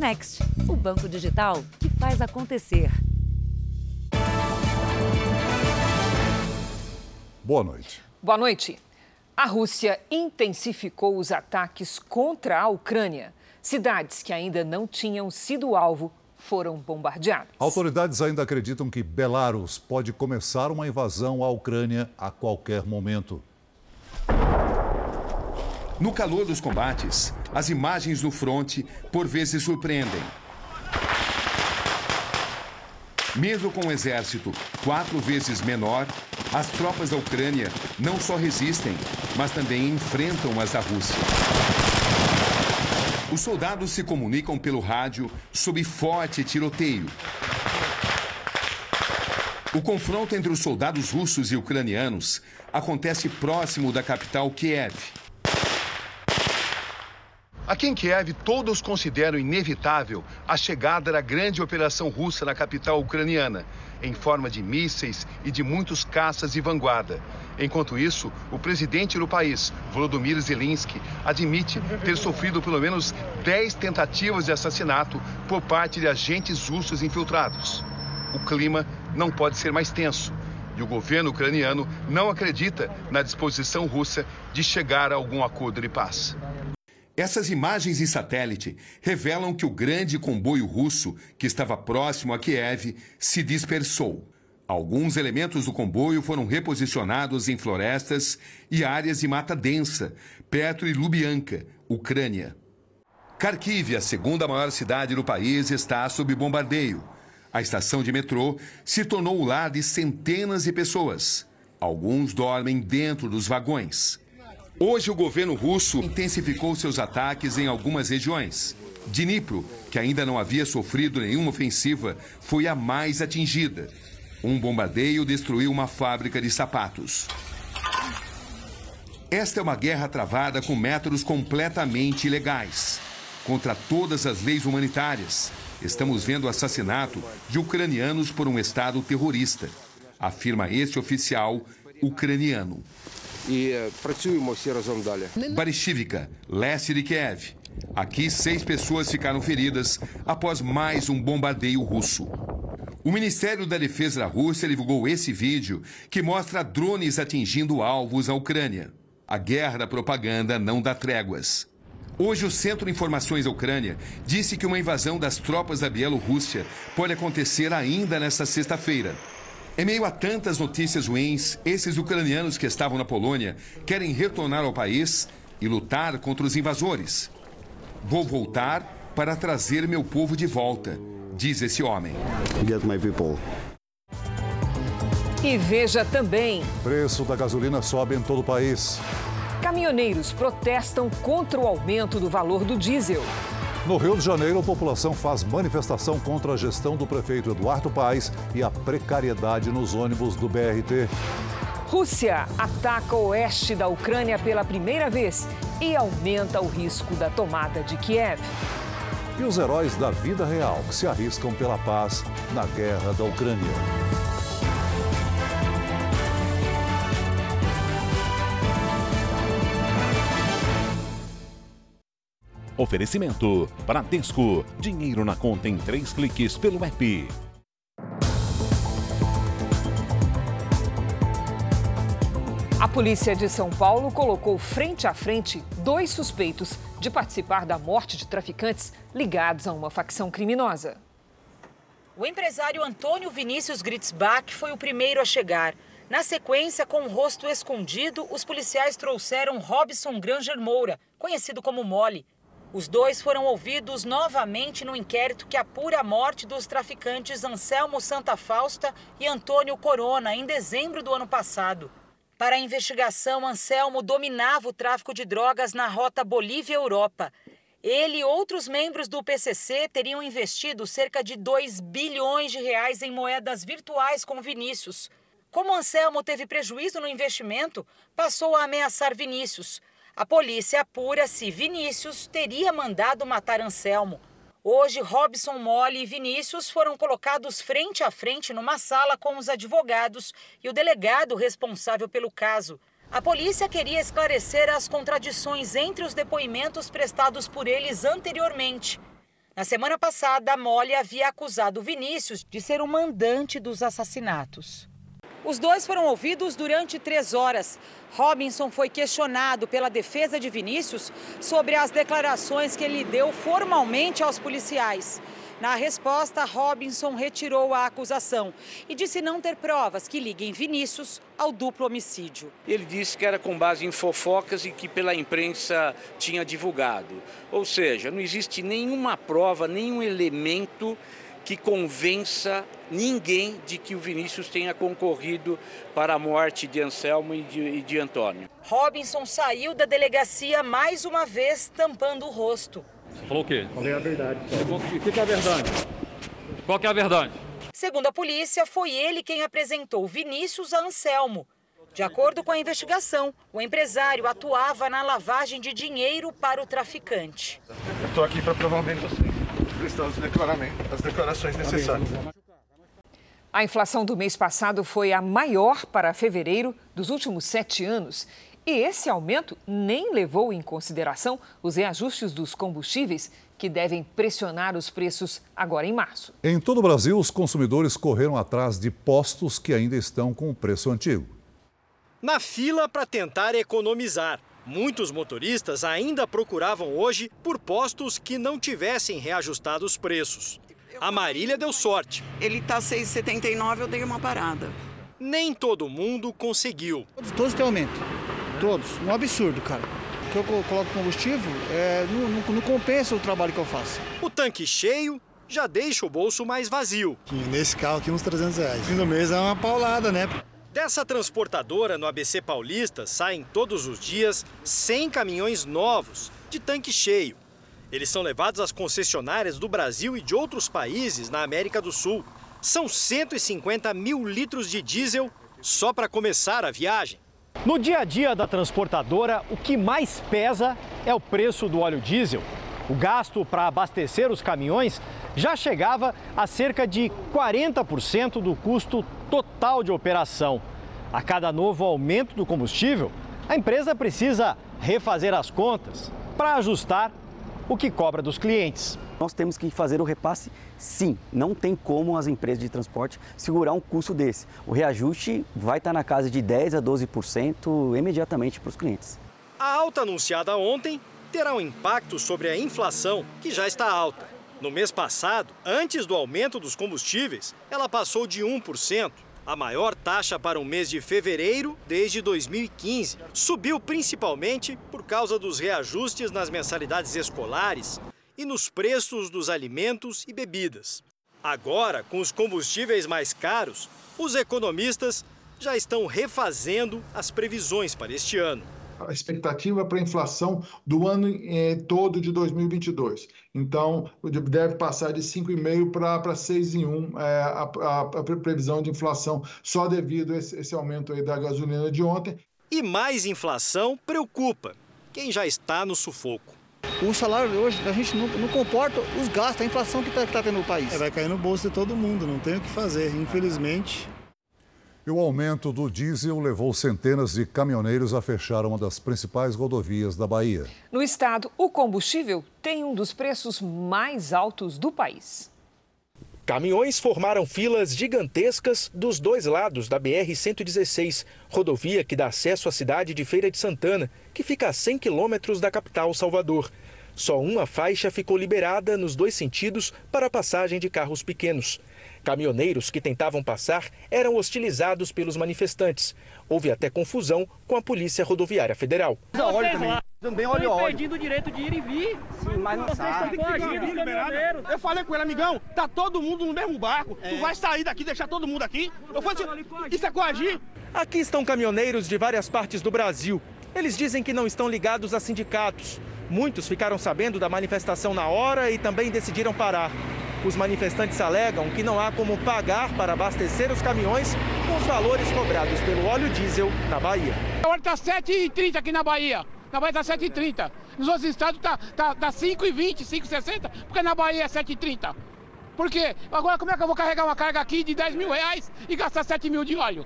Next, o banco digital que faz acontecer. Boa noite. Boa noite. A Rússia intensificou os ataques contra a Ucrânia. Cidades que ainda não tinham sido alvo foram bombardeadas. Autoridades ainda acreditam que Belarus pode começar uma invasão à Ucrânia a qualquer momento. No calor dos combates, as imagens no fronte por vezes surpreendem. Mesmo com um exército quatro vezes menor, as tropas da Ucrânia não só resistem, mas também enfrentam as da Rússia. Os soldados se comunicam pelo rádio sob forte tiroteio. O confronto entre os soldados russos e ucranianos acontece próximo da capital Kiev. Aqui em Kiev, todos consideram inevitável a chegada da grande operação russa na capital ucraniana, em forma de mísseis e de muitos caças de vanguarda. Enquanto isso, o presidente do país, Volodymyr Zelensky, admite ter sofrido pelo menos 10 tentativas de assassinato por parte de agentes russos infiltrados. O clima não pode ser mais tenso e o governo ucraniano não acredita na disposição russa de chegar a algum acordo de paz. Essas imagens em satélite revelam que o grande comboio russo, que estava próximo a Kiev, se dispersou. Alguns elementos do comboio foram reposicionados em florestas e áreas de mata densa, perto de Lubyanka, Ucrânia. Kharkiv, a segunda maior cidade do país, está sob bombardeio. A estação de metrô se tornou o lar de centenas de pessoas. Alguns dormem dentro dos vagões. Hoje, o governo russo intensificou seus ataques em algumas regiões. Dnipro, que ainda não havia sofrido nenhuma ofensiva, foi a mais atingida. Um bombardeio destruiu uma fábrica de sapatos. Esta é uma guerra travada com métodos completamente ilegais, contra todas as leis humanitárias. Estamos vendo o assassinato de ucranianos por um Estado terrorista, afirma este oficial ucraniano і працюємо всі разом далі. Barishivka, leste de Kiev. Aqui, seis pessoas ficaram feridas após mais um bombardeio russo. O Ministério da Defesa da Rússia divulgou esse vídeo que mostra drones atingindo alvos à Ucrânia. A guerra da propaganda não dá tréguas. Hoje, o Centro de Informações da Ucrânia disse que uma invasão das tropas da Bielorrússia pode acontecer ainda nesta sexta-feira. Em meio a tantas notícias ruins, esses ucranianos que estavam na Polônia querem retornar ao país e lutar contra os invasores. Vou voltar para trazer meu povo de volta, diz esse homem. Get my people. E veja também: preço da gasolina sobe em todo o país. Caminhoneiros protestam contra o aumento do valor do diesel. No Rio de Janeiro, a população faz manifestação contra a gestão do prefeito Eduardo Paes e a precariedade nos ônibus do BRT. Rússia ataca o oeste da Ucrânia pela primeira vez e aumenta o risco da tomada de Kiev. E os heróis da vida real que se arriscam pela paz na guerra da Ucrânia. Oferecimento: Bradesco. Dinheiro na conta em três cliques pelo app. A polícia de São Paulo colocou frente a frente dois suspeitos de participar da morte de traficantes ligados a uma facção criminosa. O empresário Antônio Vinícius Gritzbach foi o primeiro a chegar. Na sequência, com o rosto escondido, os policiais trouxeram Robson Granger Moura, conhecido como Mole, os dois foram ouvidos novamente no inquérito que apura a morte dos traficantes Anselmo Santa Fausta e Antônio Corona em dezembro do ano passado. Para a investigação, Anselmo dominava o tráfico de drogas na rota Bolívia-Europa. Ele e outros membros do PCC teriam investido cerca de 2 bilhões de reais em moedas virtuais com Vinícius. Como Anselmo teve prejuízo no investimento, passou a ameaçar Vinícius. A polícia apura se Vinícius teria mandado matar Anselmo. Hoje, Robson Mole e Vinícius foram colocados frente a frente numa sala com os advogados e o delegado responsável pelo caso. A polícia queria esclarecer as contradições entre os depoimentos prestados por eles anteriormente. Na semana passada, Mole havia acusado Vinícius de ser o mandante dos assassinatos. Os dois foram ouvidos durante três horas. Robinson foi questionado pela defesa de Vinícius sobre as declarações que ele deu formalmente aos policiais. Na resposta, Robinson retirou a acusação e disse não ter provas que liguem Vinícius ao duplo homicídio. Ele disse que era com base em fofocas e que pela imprensa tinha divulgado. Ou seja, não existe nenhuma prova, nenhum elemento que convença ninguém de que o Vinícius tenha concorrido para a morte de Anselmo e de, e de Antônio. Robinson saiu da delegacia mais uma vez tampando o rosto. Você falou o quê? Falei a verdade. O que é a verdade? Qual que é a verdade? Segundo a polícia, foi ele quem apresentou Vinícius a Anselmo. De acordo com a investigação, o empresário atuava na lavagem de dinheiro para o traficante. Eu estou aqui para provar bem vocês. Prestando as declarações necessárias. A inflação do mês passado foi a maior para fevereiro dos últimos sete anos. E esse aumento nem levou em consideração os reajustes dos combustíveis, que devem pressionar os preços agora em março. Em todo o Brasil, os consumidores correram atrás de postos que ainda estão com o preço antigo. Na fila para tentar economizar. Muitos motoristas ainda procuravam hoje por postos que não tivessem reajustado os preços. A Marília deu sorte. Ele está 6,79, eu dei uma parada. Nem todo mundo conseguiu. Todos, todos têm aumento. Todos. Um absurdo, cara. O que eu coloco combustível é, não, não, não compensa o trabalho que eu faço. O tanque cheio já deixa o bolso mais vazio. Nesse carro aqui, uns 300 reais. Fim do mês é uma paulada, né? Dessa transportadora no ABC Paulista saem todos os dias 100 caminhões novos de tanque cheio. Eles são levados às concessionárias do Brasil e de outros países na América do Sul. São 150 mil litros de diesel só para começar a viagem. No dia a dia da transportadora, o que mais pesa é o preço do óleo diesel. O gasto para abastecer os caminhões já chegava a cerca de 40% do custo total de operação. A cada novo aumento do combustível, a empresa precisa refazer as contas para ajustar o que cobra dos clientes. Nós temos que fazer o repasse sim. Não tem como as empresas de transporte segurar um custo desse. O reajuste vai estar na casa de 10 a 12% imediatamente para os clientes. A alta anunciada ontem terá um impacto sobre a inflação, que já está alta. No mês passado, antes do aumento dos combustíveis, ela passou de 1%. A maior taxa para o mês de fevereiro desde 2015. Subiu principalmente por causa dos reajustes nas mensalidades escolares e nos preços dos alimentos e bebidas. Agora, com os combustíveis mais caros, os economistas já estão refazendo as previsões para este ano a expectativa para a inflação do ano eh, todo de 2022. Então, deve passar de 5,5% para 6,1% eh, a, a, a, previsão de inflação, só devido a esse, esse aumento aí da gasolina de ontem. E mais inflação preocupa quem já está no sufoco. O salário hoje a gente não, não comporta os gastos, a inflação que está tá tendo no país. É, vai cair no bolso de todo mundo, não tem o que fazer, infelizmente. E o aumento do diesel levou centenas de caminhoneiros a fechar uma das principais rodovias da Bahia. No estado, o combustível tem um dos preços mais altos do país. Caminhões formaram filas gigantescas dos dois lados da BR-116, rodovia que dá acesso à cidade de Feira de Santana, que fica a 100 quilômetros da capital, Salvador. Só uma faixa ficou liberada nos dois sentidos para a passagem de carros pequenos. Caminhoneiros que tentavam passar eram hostilizados pelos manifestantes. Houve até confusão com a Polícia Rodoviária Federal. Vocês lá também olha impedindo o direito de ir e vir. Sim, mas não sabe. Eu falei com ele, amigão, tá todo mundo no mesmo barco. É. Tu vai sair daqui, deixar todo mundo aqui? Eu falei assim, isso é coagir? Aqui estão caminhoneiros de várias partes do Brasil. Eles dizem que não estão ligados a sindicatos. Muitos ficaram sabendo da manifestação na hora e também decidiram parar. Os manifestantes alegam que não há como pagar para abastecer os caminhões com os valores cobrados pelo óleo diesel na Bahia. Agora está 7,30 aqui na Bahia. Na Bahia está 7,30. Nos outros estados está tá, tá 5,20, 5,60, porque na Bahia é 7,30. Por quê? Agora como é que eu vou carregar uma carga aqui de 10 mil reais e gastar 7 mil de óleo?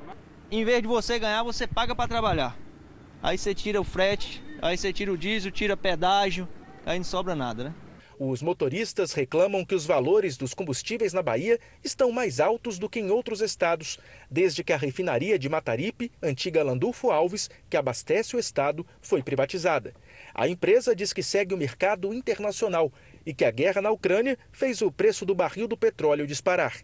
Em vez de você ganhar, você paga para trabalhar. Aí você tira o frete, aí você tira o diesel, tira pedágio, aí não sobra nada, né? Os motoristas reclamam que os valores dos combustíveis na Bahia estão mais altos do que em outros estados, desde que a refinaria de Mataripe, antiga Landulfo Alves, que abastece o estado, foi privatizada. A empresa diz que segue o mercado internacional e que a guerra na Ucrânia fez o preço do barril do petróleo disparar.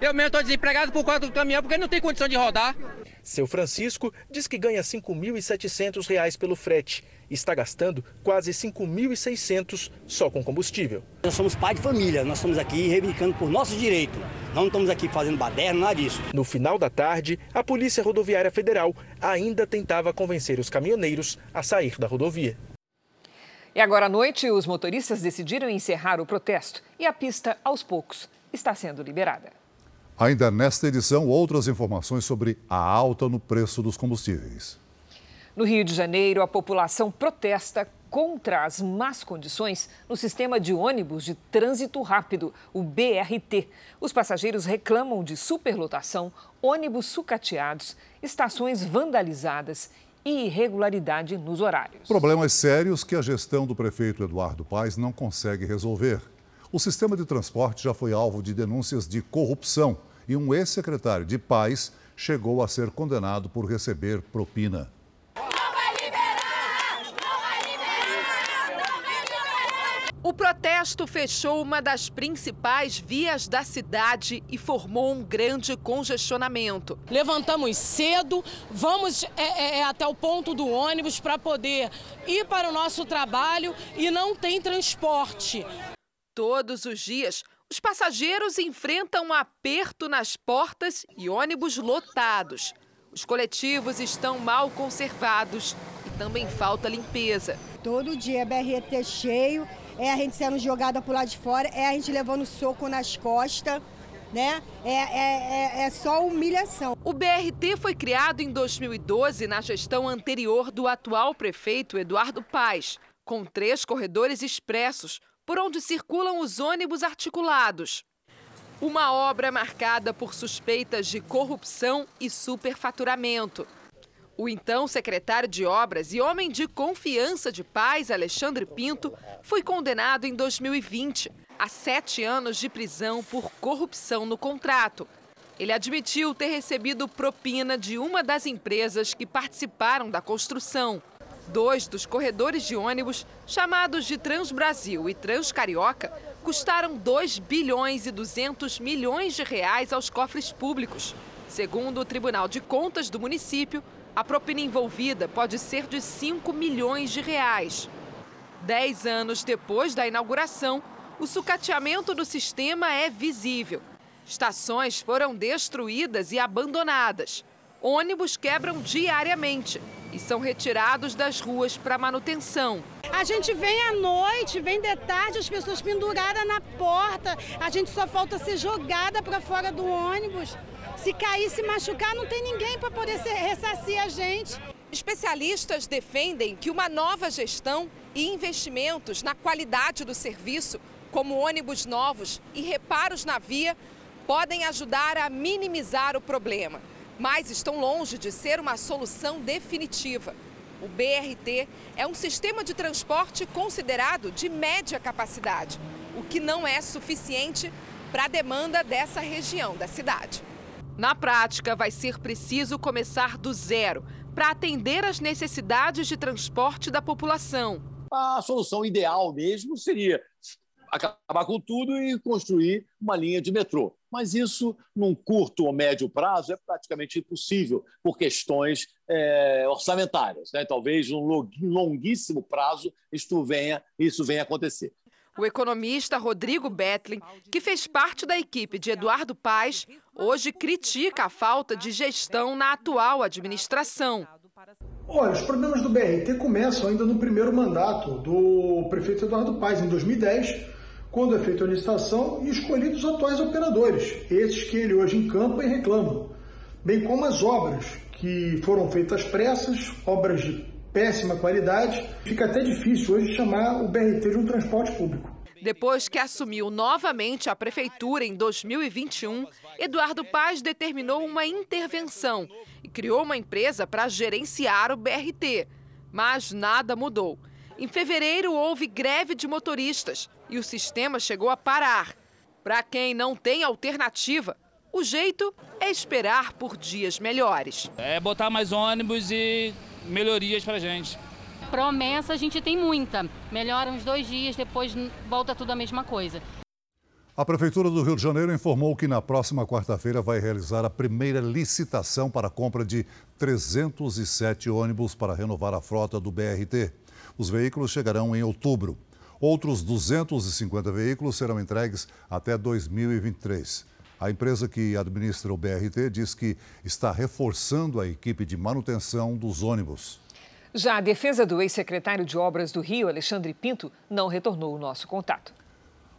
Eu mesmo estou desempregado por conta do caminhão porque não tem condição de rodar. Seu Francisco diz que ganha R$ 5.700 pelo frete e está gastando quase R$ 5.600 só com combustível. Nós somos pai de família, nós estamos aqui reivindicando por nossos direitos. Não estamos aqui fazendo baderna, nada disso. No final da tarde, a Polícia Rodoviária Federal ainda tentava convencer os caminhoneiros a sair da rodovia. E agora à noite, os motoristas decidiram encerrar o protesto e a pista, aos poucos, está sendo liberada. Ainda nesta edição, outras informações sobre a alta no preço dos combustíveis. No Rio de Janeiro, a população protesta contra as más condições no sistema de ônibus de trânsito rápido, o BRT. Os passageiros reclamam de superlotação, ônibus sucateados, estações vandalizadas e irregularidade nos horários. Problemas sérios que a gestão do prefeito Eduardo Paes não consegue resolver. O sistema de transporte já foi alvo de denúncias de corrupção e um ex-secretário de Paz chegou a ser condenado por receber propina. O protesto fechou uma das principais vias da cidade e formou um grande congestionamento. Levantamos cedo, vamos é, é, é até o ponto do ônibus para poder ir para o nosso trabalho e não tem transporte. Todos os dias, os passageiros enfrentam um aperto nas portas e ônibus lotados. Os coletivos estão mal conservados e também falta limpeza. Todo dia é BRT cheio, é a gente sendo jogada por lá de fora, é a gente levando soco nas costas. Né? É, é, é, é só humilhação. O BRT foi criado em 2012 na gestão anterior do atual prefeito Eduardo Paes, com três corredores expressos, por onde circulam os ônibus articulados. Uma obra marcada por suspeitas de corrupção e superfaturamento. O então secretário de Obras e homem de confiança de paz, Alexandre Pinto, foi condenado em 2020 a sete anos de prisão por corrupção no contrato. Ele admitiu ter recebido propina de uma das empresas que participaram da construção. Dois dos corredores de ônibus, chamados de Transbrasil e Transcarioca, custaram 2 bilhões e 200 milhões de reais aos cofres públicos. Segundo o Tribunal de Contas do município, a propina envolvida pode ser de 5 milhões de reais. Dez anos depois da inauguração, o sucateamento do sistema é visível. Estações foram destruídas e abandonadas. Ônibus quebram diariamente e são retirados das ruas para manutenção. A gente vem à noite, vem de tarde, as pessoas penduradas na porta, a gente só falta ser jogada para fora do ônibus. Se cair, se machucar, não tem ninguém para poder ressarcir a gente. Especialistas defendem que uma nova gestão e investimentos na qualidade do serviço, como ônibus novos e reparos na via, podem ajudar a minimizar o problema mas estão longe de ser uma solução definitiva. O BRT é um sistema de transporte considerado de média capacidade, o que não é suficiente para a demanda dessa região da cidade. Na prática, vai ser preciso começar do zero para atender às necessidades de transporte da população. A solução ideal mesmo seria acabar com tudo e construir uma linha de metrô. Mas isso, num curto ou médio prazo, é praticamente impossível por questões é, orçamentárias. Né? Talvez num longuíssimo prazo isso venha, isso venha a acontecer. O economista Rodrigo Betlin, que fez parte da equipe de Eduardo Paes, hoje critica a falta de gestão na atual administração. Olha, os problemas do BRT começam ainda no primeiro mandato do prefeito Eduardo Paes, em 2010, quando é feita a licitação e escolhidos os atuais operadores, esses que ele hoje encampa e reclama, bem como as obras que foram feitas pressas, obras de péssima qualidade. Fica até difícil hoje chamar o BRT de um transporte público. Depois que assumiu novamente a prefeitura em 2021, Eduardo Paz determinou uma intervenção e criou uma empresa para gerenciar o BRT. Mas nada mudou. Em fevereiro, houve greve de motoristas e o sistema chegou a parar. Para quem não tem alternativa, o jeito é esperar por dias melhores. É botar mais ônibus e melhorias para gente. Promessa a gente tem muita. Melhora uns dois dias, depois volta tudo a mesma coisa. A Prefeitura do Rio de Janeiro informou que na próxima quarta-feira vai realizar a primeira licitação para a compra de 307 ônibus para renovar a frota do BRT. Os veículos chegarão em outubro. Outros 250 veículos serão entregues até 2023. A empresa que administra o BRT diz que está reforçando a equipe de manutenção dos ônibus. Já a defesa do ex-secretário de Obras do Rio, Alexandre Pinto, não retornou o nosso contato.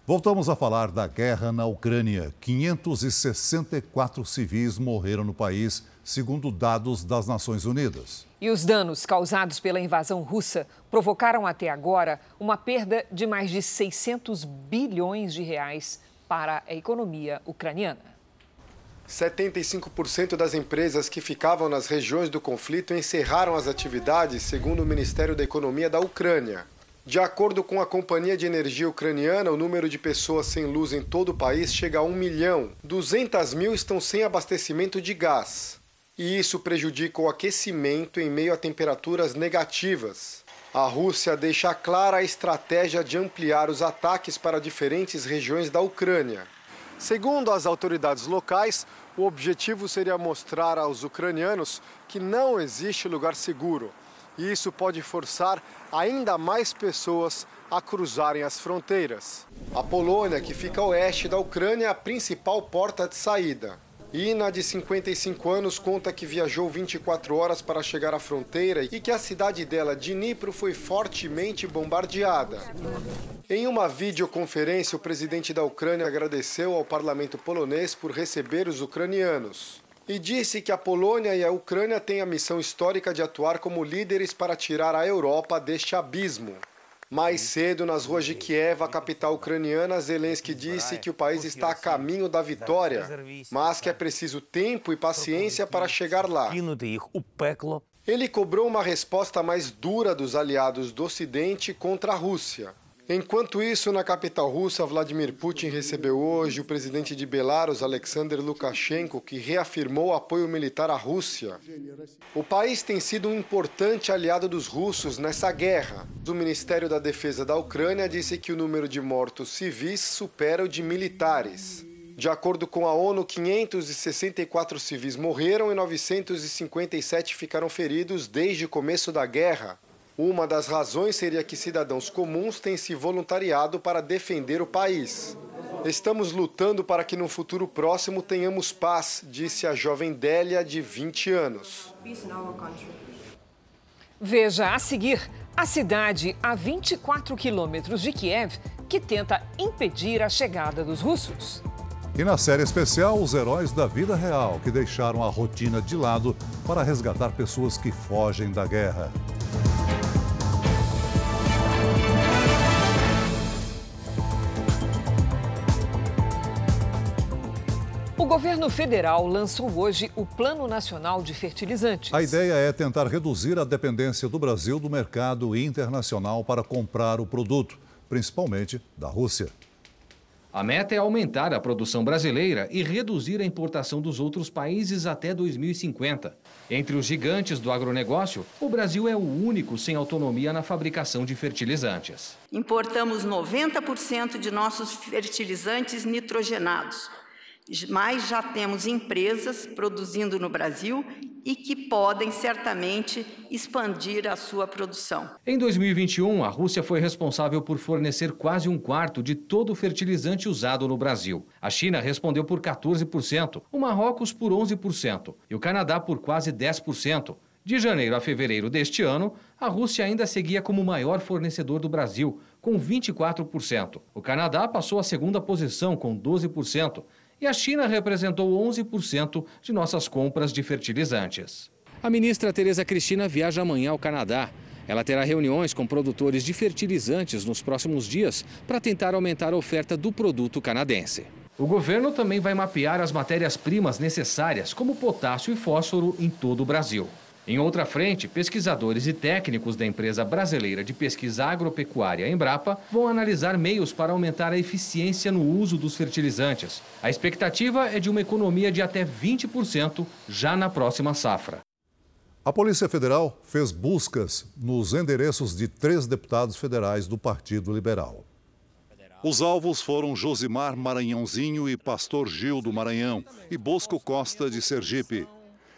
Voltamos a falar da guerra na Ucrânia. 564 civis morreram no país, segundo dados das Nações Unidas. E os danos causados pela invasão russa provocaram até agora uma perda de mais de 600 bilhões de reais para a economia ucraniana. 75% das empresas que ficavam nas regiões do conflito encerraram as atividades, segundo o Ministério da Economia da Ucrânia. De acordo com a Companhia de Energia Ucraniana, o número de pessoas sem luz em todo o país chega a 1 milhão. 200 mil estão sem abastecimento de gás e isso prejudica o aquecimento em meio a temperaturas negativas. A Rússia deixa clara a estratégia de ampliar os ataques para diferentes regiões da Ucrânia. Segundo as autoridades locais, o objetivo seria mostrar aos ucranianos que não existe lugar seguro. E isso pode forçar ainda mais pessoas a cruzarem as fronteiras. A Polônia, que fica a oeste da Ucrânia, é a principal porta de saída. Ina, de 55 anos, conta que viajou 24 horas para chegar à fronteira e que a cidade dela, Dnipro, foi fortemente bombardeada. Em uma videoconferência, o presidente da Ucrânia agradeceu ao parlamento polonês por receber os ucranianos e disse que a Polônia e a Ucrânia têm a missão histórica de atuar como líderes para tirar a Europa deste abismo. Mais cedo, nas ruas de Kiev, a capital ucraniana, Zelensky disse que o país está a caminho da vitória, mas que é preciso tempo e paciência para chegar lá. Ele cobrou uma resposta mais dura dos aliados do Ocidente contra a Rússia. Enquanto isso, na capital russa, Vladimir Putin recebeu hoje o presidente de Belarus, Alexander Lukashenko, que reafirmou apoio militar à Rússia. O país tem sido um importante aliado dos russos nessa guerra. O Ministério da Defesa da Ucrânia disse que o número de mortos civis supera o de militares. De acordo com a ONU, 564 civis morreram e 957 ficaram feridos desde o começo da guerra. Uma das razões seria que cidadãos comuns têm se voluntariado para defender o país. Estamos lutando para que no futuro próximo tenhamos paz, disse a jovem Délia, de 20 anos. Veja a seguir a cidade a 24 quilômetros de Kiev que tenta impedir a chegada dos russos. E na série especial, os heróis da vida real que deixaram a rotina de lado para resgatar pessoas que fogem da guerra. Governo federal lançou hoje o Plano Nacional de Fertilizantes. A ideia é tentar reduzir a dependência do Brasil do mercado internacional para comprar o produto, principalmente da Rússia. A meta é aumentar a produção brasileira e reduzir a importação dos outros países até 2050. Entre os gigantes do agronegócio, o Brasil é o único sem autonomia na fabricação de fertilizantes. Importamos 90% de nossos fertilizantes nitrogenados mas já temos empresas produzindo no Brasil e que podem certamente expandir a sua produção. Em 2021, a Rússia foi responsável por fornecer quase um quarto de todo o fertilizante usado no Brasil. A China respondeu por 14%, o Marrocos por 11% e o Canadá por quase 10%. De janeiro a fevereiro deste ano, a Rússia ainda seguia como o maior fornecedor do Brasil, com 24%. O Canadá passou à segunda posição, com 12%, e a China representou 11% de nossas compras de fertilizantes. A ministra Tereza Cristina viaja amanhã ao Canadá. Ela terá reuniões com produtores de fertilizantes nos próximos dias para tentar aumentar a oferta do produto canadense. O governo também vai mapear as matérias-primas necessárias, como potássio e fósforo, em todo o Brasil. Em outra frente, pesquisadores e técnicos da empresa brasileira de pesquisa agropecuária Embrapa vão analisar meios para aumentar a eficiência no uso dos fertilizantes. A expectativa é de uma economia de até 20% já na próxima safra. A Polícia Federal fez buscas nos endereços de três deputados federais do Partido Liberal. Os alvos foram Josimar Maranhãozinho e Pastor Gil do Maranhão e Bosco Costa de Sergipe.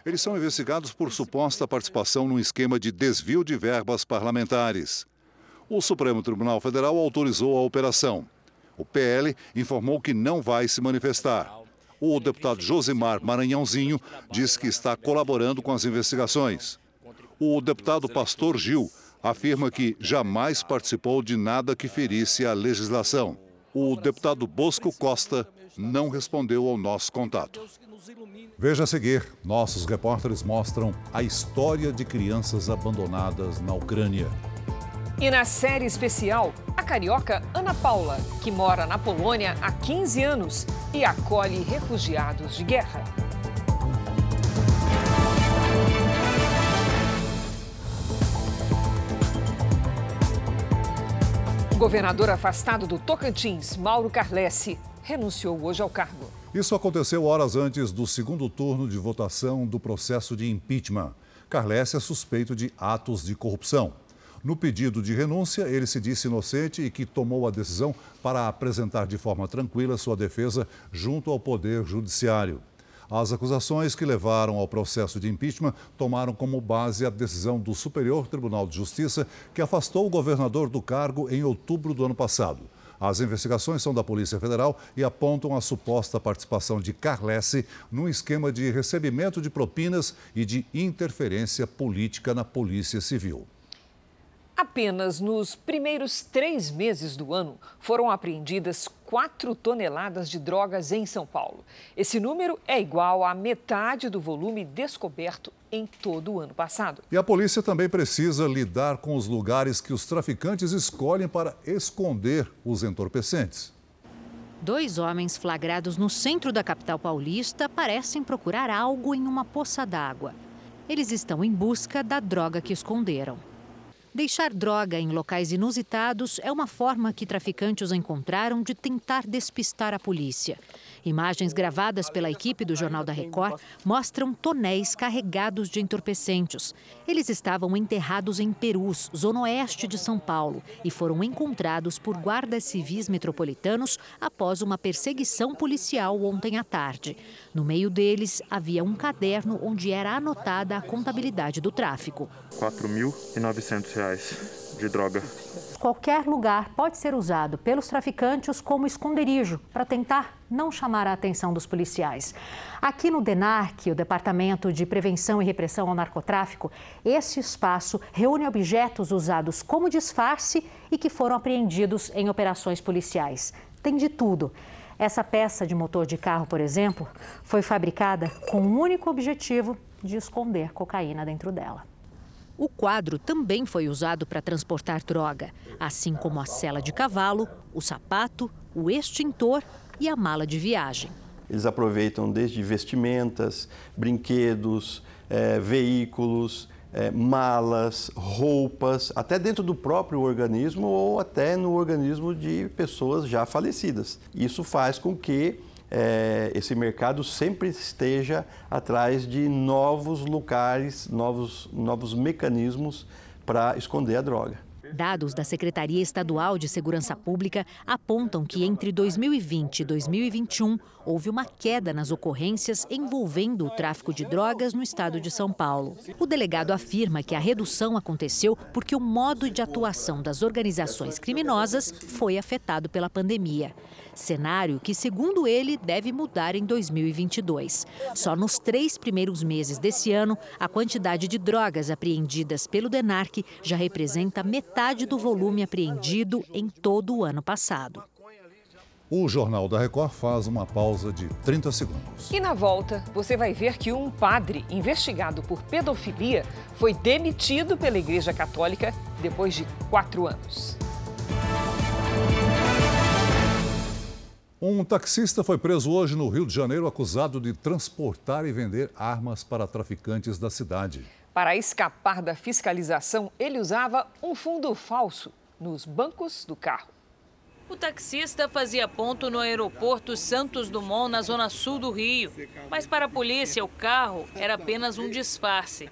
Eles são investigados por suposta participação num esquema de desvio de verbas parlamentares. O Supremo Tribunal Federal autorizou a operação. O PL informou que não vai se manifestar. O deputado Josimar Maranhãozinho diz que está colaborando com as investigações. O deputado Pastor Gil afirma que jamais participou de nada que ferisse a legislação. O deputado Bosco Costa não respondeu ao nosso contato. Veja a seguir: nossos repórteres mostram a história de crianças abandonadas na Ucrânia. E na série especial, a carioca Ana Paula, que mora na Polônia há 15 anos e acolhe refugiados de guerra. O governador afastado do Tocantins, Mauro Carlesse, renunciou hoje ao cargo. Isso aconteceu horas antes do segundo turno de votação do processo de impeachment. Carlesse é suspeito de atos de corrupção. No pedido de renúncia, ele se disse inocente e que tomou a decisão para apresentar de forma tranquila sua defesa junto ao Poder Judiciário. As acusações que levaram ao processo de impeachment tomaram como base a decisão do Superior Tribunal de Justiça, que afastou o governador do cargo em outubro do ano passado. As investigações são da Polícia Federal e apontam a suposta participação de Carlesse num esquema de recebimento de propinas e de interferência política na Polícia Civil. Apenas nos primeiros três meses do ano foram apreendidas 4 toneladas de drogas em São Paulo. Esse número é igual à metade do volume descoberto em todo o ano passado. E a polícia também precisa lidar com os lugares que os traficantes escolhem para esconder os entorpecentes. Dois homens flagrados no centro da capital paulista parecem procurar algo em uma poça d'água. Eles estão em busca da droga que esconderam. Deixar droga em locais inusitados é uma forma que traficantes encontraram de tentar despistar a polícia. Imagens gravadas pela equipe do Jornal da Record mostram tonéis carregados de entorpecentes. Eles estavam enterrados em Perus, zona oeste de São Paulo, e foram encontrados por guardas civis metropolitanos após uma perseguição policial ontem à tarde. No meio deles havia um caderno onde era anotada a contabilidade do tráfico. R$ 4.900 de droga. Qualquer lugar pode ser usado pelos traficantes como esconderijo para tentar não chamar a atenção dos policiais. Aqui no DENARC, o Departamento de Prevenção e Repressão ao Narcotráfico, esse espaço reúne objetos usados como disfarce e que foram apreendidos em operações policiais. Tem de tudo. Essa peça de motor de carro, por exemplo, foi fabricada com o único objetivo de esconder cocaína dentro dela. O quadro também foi usado para transportar droga, assim como a sela de cavalo, o sapato, o extintor e a mala de viagem. Eles aproveitam desde vestimentas, brinquedos, é, veículos, é, malas, roupas, até dentro do próprio organismo ou até no organismo de pessoas já falecidas. Isso faz com que é, esse mercado sempre esteja atrás de novos lugares, novos, novos mecanismos para esconder a droga. Dados da Secretaria Estadual de Segurança Pública apontam que entre 2020 e 2021 houve uma queda nas ocorrências envolvendo o tráfico de drogas no estado de São Paulo. O delegado afirma que a redução aconteceu porque o modo de atuação das organizações criminosas foi afetado pela pandemia. Cenário que, segundo ele, deve mudar em 2022. Só nos três primeiros meses desse ano, a quantidade de drogas apreendidas pelo DENARC já representa metade do volume apreendido em todo o ano passado. O Jornal da Record faz uma pausa de 30 segundos. E na volta, você vai ver que um padre investigado por pedofilia foi demitido pela Igreja Católica depois de quatro anos. Um taxista foi preso hoje no Rio de Janeiro acusado de transportar e vender armas para traficantes da cidade. Para escapar da fiscalização, ele usava um fundo falso nos bancos do carro. O taxista fazia ponto no aeroporto Santos Dumont, na zona sul do Rio. Mas para a polícia, o carro era apenas um disfarce.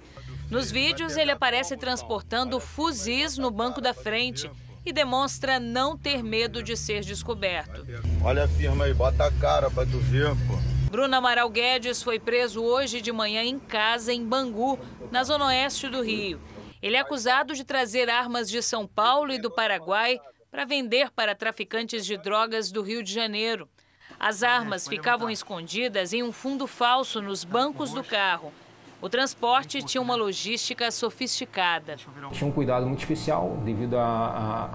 Nos vídeos, ele aparece transportando fuzis no banco da frente e demonstra não ter medo de ser descoberto. Olha a firma aí, bota a cara pra tu ver, pô. Bruno Amaral Guedes foi preso hoje de manhã em casa, em Bangu, na zona oeste do Rio. Ele é acusado de trazer armas de São Paulo e do Paraguai para vender para traficantes de drogas do Rio de Janeiro. As armas ficavam escondidas em um fundo falso nos bancos do carro. O transporte tinha uma logística sofisticada. Tinha um cuidado muito especial devido à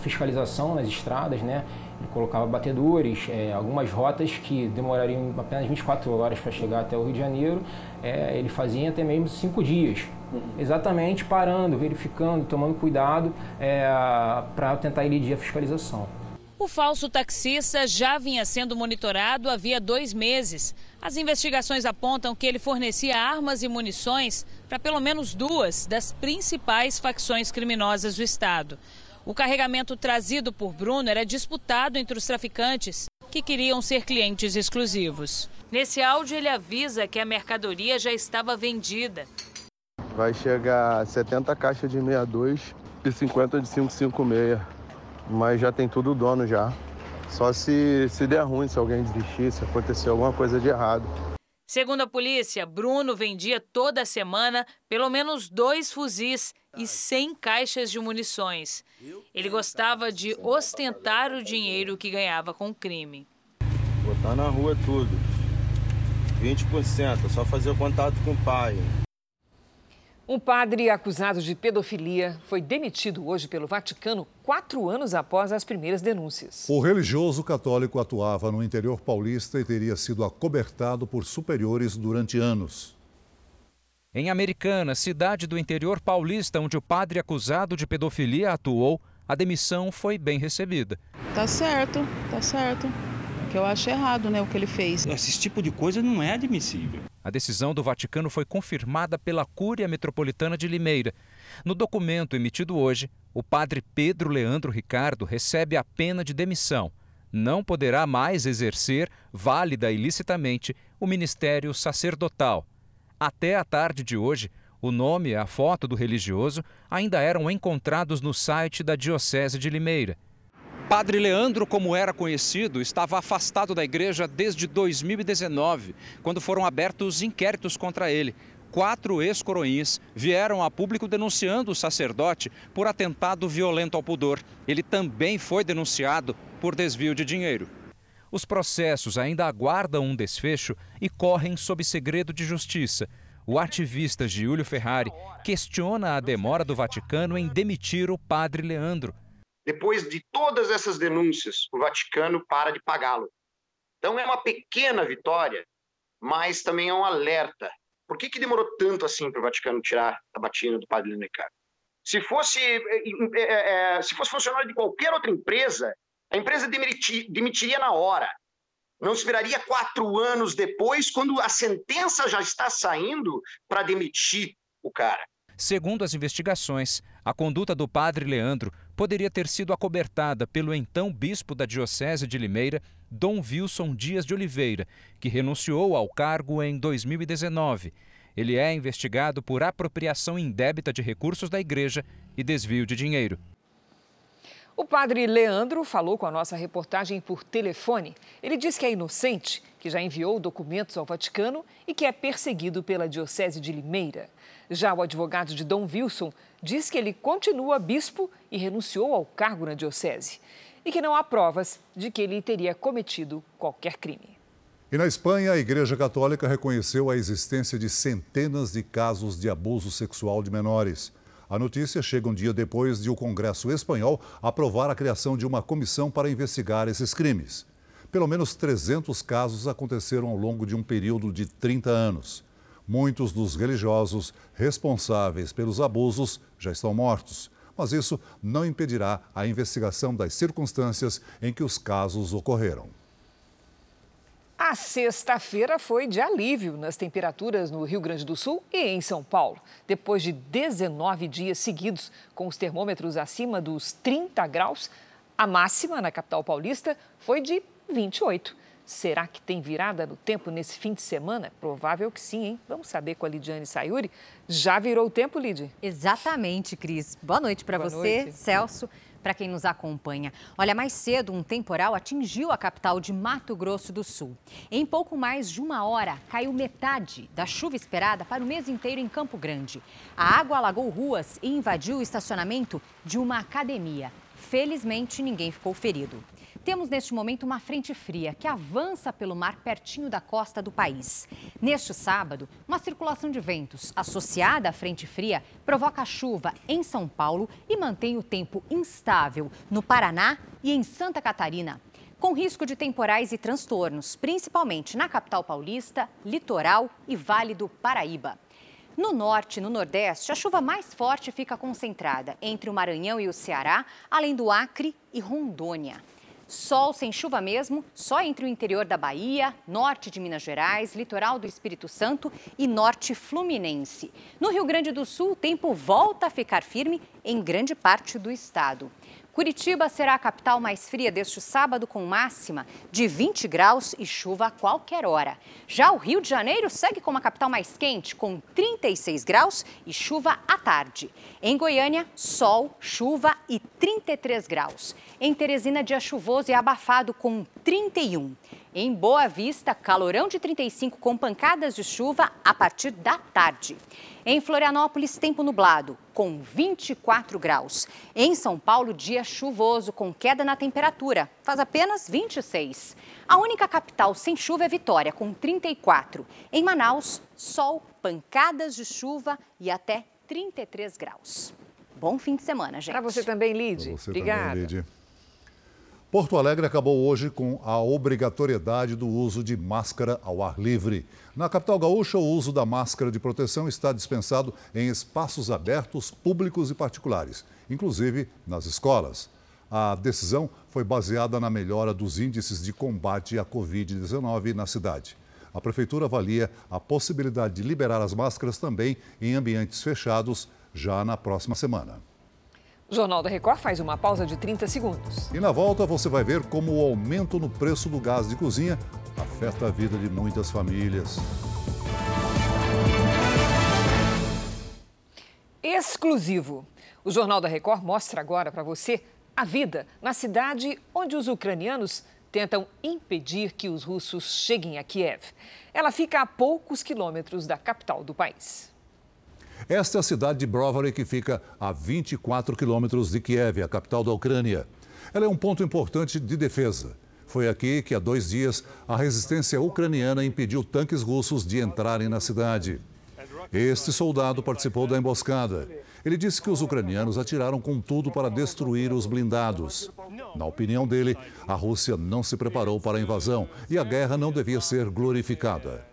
fiscalização nas estradas, né? Ele colocava batedores, é, algumas rotas que demorariam apenas 24 horas para chegar até o Rio de Janeiro, é, ele fazia até mesmo cinco dias. Exatamente parando, verificando, tomando cuidado é, para tentar elidir a fiscalização. O falso taxista já vinha sendo monitorado havia dois meses. As investigações apontam que ele fornecia armas e munições para pelo menos duas das principais facções criminosas do estado. O carregamento trazido por Bruno era disputado entre os traficantes, que queriam ser clientes exclusivos. Nesse áudio, ele avisa que a mercadoria já estava vendida. Vai chegar 70 caixas de 62 e 50 de 556. Mas já tem tudo dono já. Só se, se der ruim, se alguém desistir, se acontecer alguma coisa de errado. Segundo a polícia, Bruno vendia toda semana pelo menos dois fuzis e 100 caixas de munições. Ele gostava de ostentar o dinheiro que ganhava com o crime. Botar na rua tudo. 20%, só fazer o contato com o pai. Um padre acusado de pedofilia foi demitido hoje pelo Vaticano quatro anos após as primeiras denúncias. O religioso católico atuava no interior paulista e teria sido acobertado por superiores durante anos. Em Americana, cidade do interior paulista, onde o padre acusado de pedofilia atuou, a demissão foi bem recebida. Tá certo, tá certo. Que eu acho errado, né, o que ele fez. Esse tipo de coisa não é admissível. A decisão do Vaticano foi confirmada pela Cúria Metropolitana de Limeira. No documento emitido hoje, o padre Pedro Leandro Ricardo recebe a pena de demissão. Não poderá mais exercer, válida e licitamente, o ministério sacerdotal. Até a tarde de hoje, o nome e a foto do religioso ainda eram encontrados no site da Diocese de Limeira. Padre Leandro, como era conhecido, estava afastado da igreja desde 2019, quando foram abertos inquéritos contra ele. Quatro ex-coroins vieram a público denunciando o sacerdote por atentado violento ao pudor. Ele também foi denunciado por desvio de dinheiro. Os processos ainda aguardam um desfecho e correm sob segredo de justiça. O ativista Giulio Ferrari questiona a demora do Vaticano em demitir o padre Leandro. Depois de todas essas denúncias, o Vaticano para de pagá-lo. Então é uma pequena vitória, mas também é um alerta. Por que, que demorou tanto assim para o Vaticano tirar a batina do padre Ricardo? Se fosse, é, é, se fosse funcionário de qualquer outra empresa, a empresa demitiria na hora. Não esperaria quatro anos depois, quando a sentença já está saindo, para demitir o cara. Segundo as investigações, a conduta do padre Leandro poderia ter sido acobertada pelo então bispo da Diocese de Limeira, Dom Wilson Dias de Oliveira, que renunciou ao cargo em 2019. Ele é investigado por apropriação indébita de recursos da igreja e desvio de dinheiro. O padre Leandro falou com a nossa reportagem por telefone. Ele diz que é inocente, que já enviou documentos ao Vaticano e que é perseguido pela Diocese de Limeira. Já o advogado de Dom Wilson diz que ele continua bispo e renunciou ao cargo na Diocese e que não há provas de que ele teria cometido qualquer crime. E na Espanha, a Igreja Católica reconheceu a existência de centenas de casos de abuso sexual de menores. A notícia chega um dia depois de o Congresso espanhol aprovar a criação de uma comissão para investigar esses crimes. Pelo menos 300 casos aconteceram ao longo de um período de 30 anos. Muitos dos religiosos responsáveis pelos abusos já estão mortos, mas isso não impedirá a investigação das circunstâncias em que os casos ocorreram. A sexta-feira foi de alívio nas temperaturas no Rio Grande do Sul e em São Paulo. Depois de 19 dias seguidos com os termômetros acima dos 30 graus, a máxima na capital paulista foi de 28. Será que tem virada no tempo nesse fim de semana? Provável que sim, hein? Vamos saber com a Lidiane Sayuri. Já virou o tempo, Lid? Exatamente, Cris. Boa noite para você, noite. Celso, para quem nos acompanha. Olha, mais cedo, um temporal atingiu a capital de Mato Grosso do Sul. Em pouco mais de uma hora, caiu metade da chuva esperada para o mês inteiro em Campo Grande. A água alagou ruas e invadiu o estacionamento de uma academia. Felizmente, ninguém ficou ferido. Temos neste momento uma frente fria que avança pelo mar pertinho da costa do país. Neste sábado, uma circulação de ventos associada à frente fria provoca chuva em São Paulo e mantém o tempo instável no Paraná e em Santa Catarina. Com risco de temporais e transtornos, principalmente na capital paulista, litoral e Vale do Paraíba. No norte e no nordeste, a chuva mais forte fica concentrada entre o Maranhão e o Ceará, além do Acre e Rondônia. Sol sem chuva mesmo, só entre o interior da Bahia, norte de Minas Gerais, litoral do Espírito Santo e norte fluminense. No Rio Grande do Sul, o tempo volta a ficar firme em grande parte do estado. Curitiba será a capital mais fria deste sábado, com máxima de 20 graus e chuva a qualquer hora. Já o Rio de Janeiro segue como a capital mais quente, com 36 graus e chuva à tarde. Em Goiânia, sol, chuva e 33 graus. Em Teresina, dia chuvoso e abafado, com 31. Em Boa Vista, calorão de 35 com pancadas de chuva a partir da tarde. Em Florianópolis, tempo nublado, com 24 graus. Em São Paulo, dia chuvoso, com queda na temperatura, faz apenas 26. A única capital sem chuva é Vitória, com 34. Em Manaus, sol, pancadas de chuva e até 33 graus. Bom fim de semana, gente. Para você também, Lid. Obrigada. Também, Lid. Porto Alegre acabou hoje com a obrigatoriedade do uso de máscara ao ar livre. Na capital gaúcha, o uso da máscara de proteção está dispensado em espaços abertos, públicos e particulares, inclusive nas escolas. A decisão foi baseada na melhora dos índices de combate à Covid-19 na cidade. A prefeitura avalia a possibilidade de liberar as máscaras também em ambientes fechados já na próxima semana. O Jornal da Record faz uma pausa de 30 segundos. E na volta você vai ver como o aumento no preço do gás de cozinha afeta a vida de muitas famílias. Exclusivo. O Jornal da Record mostra agora para você a vida na cidade onde os ucranianos tentam impedir que os russos cheguem a Kiev. Ela fica a poucos quilômetros da capital do país. Esta é a cidade de Brovary, que fica a 24 quilômetros de Kiev, a capital da Ucrânia. Ela é um ponto importante de defesa. Foi aqui que, há dois dias, a resistência ucraniana impediu tanques russos de entrarem na cidade. Este soldado participou da emboscada. Ele disse que os ucranianos atiraram com tudo para destruir os blindados. Na opinião dele, a Rússia não se preparou para a invasão e a guerra não devia ser glorificada.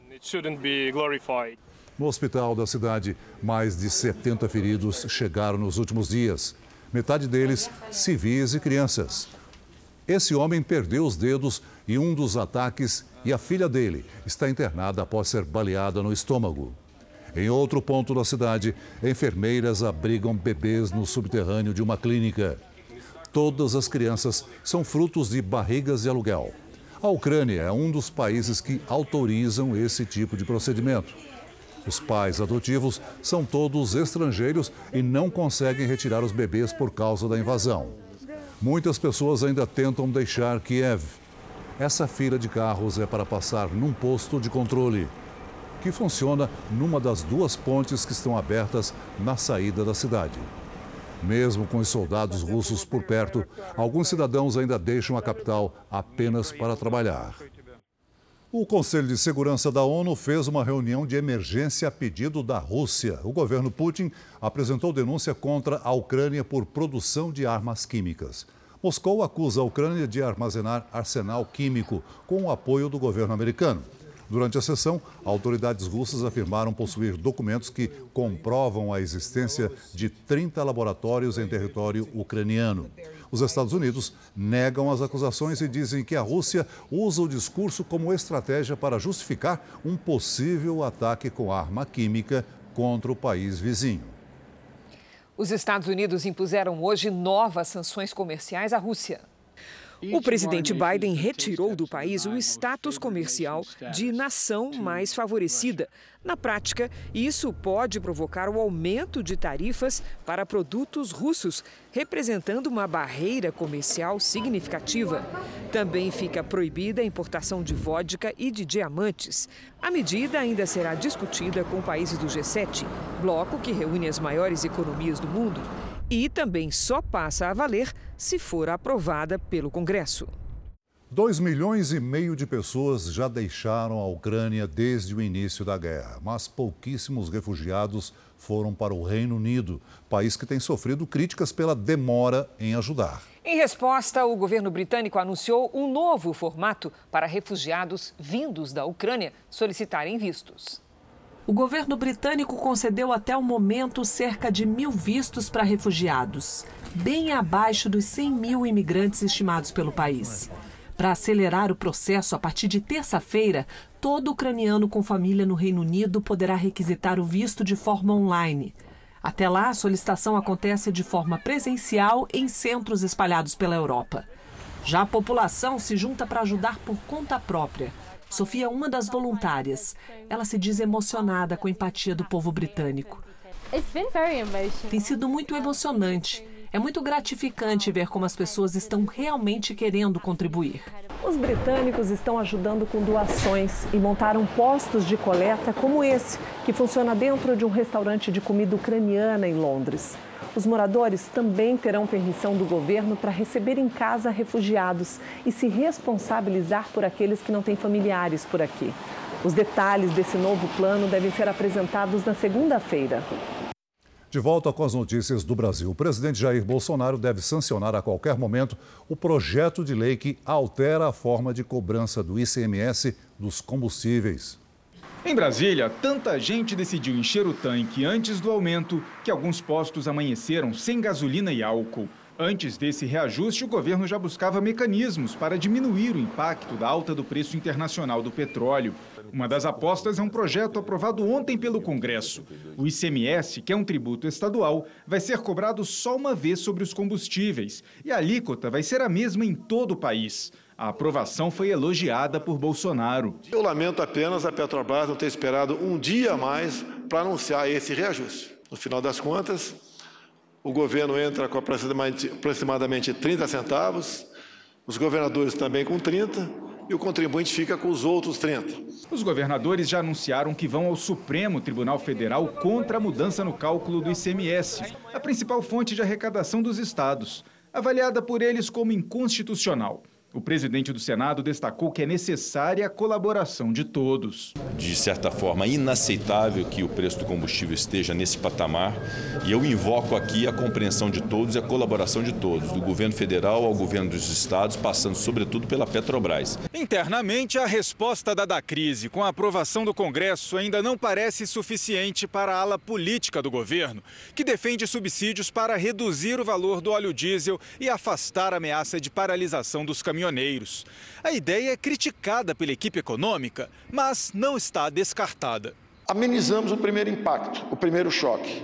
No hospital da cidade, mais de 70 feridos chegaram nos últimos dias. Metade deles civis e crianças. Esse homem perdeu os dedos em um dos ataques e a filha dele está internada após ser baleada no estômago. Em outro ponto da cidade, enfermeiras abrigam bebês no subterrâneo de uma clínica. Todas as crianças são frutos de barrigas de aluguel. A Ucrânia é um dos países que autorizam esse tipo de procedimento. Os pais adotivos são todos estrangeiros e não conseguem retirar os bebês por causa da invasão. Muitas pessoas ainda tentam deixar Kiev. Essa fila de carros é para passar num posto de controle, que funciona numa das duas pontes que estão abertas na saída da cidade. Mesmo com os soldados russos por perto, alguns cidadãos ainda deixam a capital apenas para trabalhar. O Conselho de Segurança da ONU fez uma reunião de emergência a pedido da Rússia. O governo Putin apresentou denúncia contra a Ucrânia por produção de armas químicas. Moscou acusa a Ucrânia de armazenar arsenal químico com o apoio do governo americano. Durante a sessão, autoridades russas afirmaram possuir documentos que comprovam a existência de 30 laboratórios em território ucraniano. Os Estados Unidos negam as acusações e dizem que a Rússia usa o discurso como estratégia para justificar um possível ataque com arma química contra o país vizinho. Os Estados Unidos impuseram hoje novas sanções comerciais à Rússia. O presidente Biden retirou do país o status comercial de nação mais favorecida. Na prática, isso pode provocar o aumento de tarifas para produtos russos, representando uma barreira comercial significativa. Também fica proibida a importação de vodka e de diamantes. A medida ainda será discutida com países do G7, bloco que reúne as maiores economias do mundo e também só passa a valer se for aprovada pelo Congresso. 2 milhões e meio de pessoas já deixaram a Ucrânia desde o início da guerra, mas pouquíssimos refugiados foram para o Reino Unido, país que tem sofrido críticas pela demora em ajudar. Em resposta, o governo britânico anunciou um novo formato para refugiados vindos da Ucrânia solicitarem vistos. O governo britânico concedeu até o momento cerca de mil vistos para refugiados, bem abaixo dos 100 mil imigrantes estimados pelo país. Para acelerar o processo, a partir de terça-feira, todo ucraniano com família no Reino Unido poderá requisitar o visto de forma online. Até lá, a solicitação acontece de forma presencial em centros espalhados pela Europa. Já a população se junta para ajudar por conta própria. Sofia é uma das voluntárias. Ela se diz emocionada com a empatia do povo britânico. Tem sido muito emocionante. É muito gratificante ver como as pessoas estão realmente querendo contribuir. Os britânicos estão ajudando com doações e montaram postos de coleta como esse, que funciona dentro de um restaurante de comida ucraniana em Londres. Os moradores também terão permissão do governo para receber em casa refugiados e se responsabilizar por aqueles que não têm familiares por aqui. Os detalhes desse novo plano devem ser apresentados na segunda-feira. De volta com as notícias do Brasil. O presidente Jair Bolsonaro deve sancionar a qualquer momento o projeto de lei que altera a forma de cobrança do ICMS dos combustíveis. Em Brasília, tanta gente decidiu encher o tanque antes do aumento que alguns postos amanheceram sem gasolina e álcool. Antes desse reajuste, o governo já buscava mecanismos para diminuir o impacto da alta do preço internacional do petróleo. Uma das apostas é um projeto aprovado ontem pelo Congresso. O ICMS, que é um tributo estadual, vai ser cobrado só uma vez sobre os combustíveis e a alíquota vai ser a mesma em todo o país. A aprovação foi elogiada por Bolsonaro. Eu lamento apenas a Petrobras não ter esperado um dia a mais para anunciar esse reajuste. No final das contas, o governo entra com aproximadamente 30 centavos, os governadores também com 30 e o contribuinte fica com os outros 30. Os governadores já anunciaram que vão ao Supremo Tribunal Federal contra a mudança no cálculo do ICMS, a principal fonte de arrecadação dos estados, avaliada por eles como inconstitucional. O presidente do Senado destacou que é necessária a colaboração de todos. De certa forma, inaceitável que o preço do combustível esteja nesse patamar e eu invoco aqui a compreensão de todos e a colaboração de todos, do governo federal ao governo dos estados, passando sobretudo pela Petrobras. Internamente, a resposta dada à crise com a aprovação do Congresso ainda não parece suficiente para a ala política do governo, que defende subsídios para reduzir o valor do óleo diesel e afastar a ameaça de paralisação dos caminhões caminhoneiros. A ideia é criticada pela equipe econômica, mas não está descartada. Amenizamos o primeiro impacto, o primeiro choque.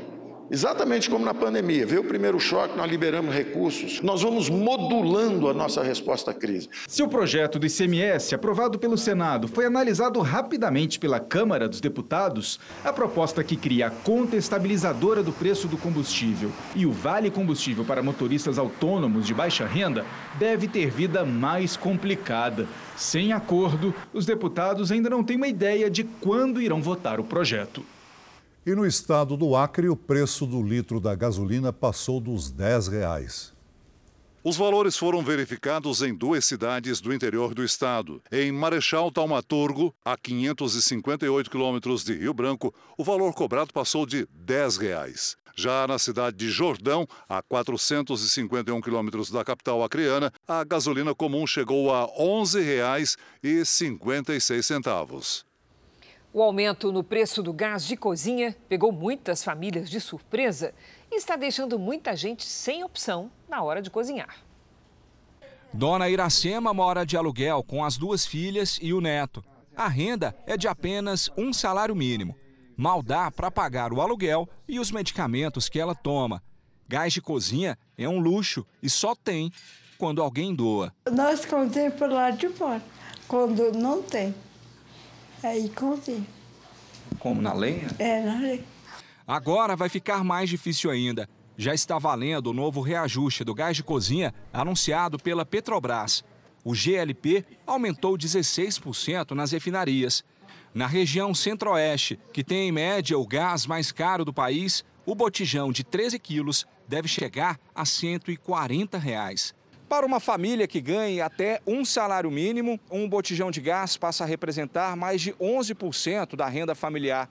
Exatamente como na pandemia, veio o primeiro choque, nós liberamos recursos, nós vamos modulando a nossa resposta à crise. Se o projeto do ICMS, aprovado pelo Senado, foi analisado rapidamente pela Câmara dos Deputados, a proposta que cria a conta estabilizadora do preço do combustível e o vale combustível para motoristas autônomos de baixa renda deve ter vida mais complicada. Sem acordo, os deputados ainda não têm uma ideia de quando irão votar o projeto. E no estado do Acre, o preço do litro da gasolina passou dos 10 reais. Os valores foram verificados em duas cidades do interior do estado. Em Marechal Taumaturgo, a 558 quilômetros de Rio Branco, o valor cobrado passou de 10 reais. Já na cidade de Jordão, a 451 quilômetros da capital acreana, a gasolina comum chegou a R$ 11,56. O aumento no preço do gás de cozinha pegou muitas famílias de surpresa e está deixando muita gente sem opção na hora de cozinhar. Dona Iracema mora de aluguel com as duas filhas e o neto. A renda é de apenas um salário mínimo. Mal dá para pagar o aluguel e os medicamentos que ela toma. Gás de cozinha é um luxo e só tem quando alguém doa. Nós contemos por lá de fora, quando não tem. Aí contei. Como na lenha? É, na lenha. Agora vai ficar mais difícil ainda. Já está valendo o novo reajuste do gás de cozinha anunciado pela Petrobras. O GLP aumentou 16% nas refinarias. Na região centro-oeste, que tem em média o gás mais caro do país, o botijão de 13 quilos deve chegar a 140 reais. Para uma família que ganhe até um salário mínimo, um botijão de gás passa a representar mais de 11% da renda familiar.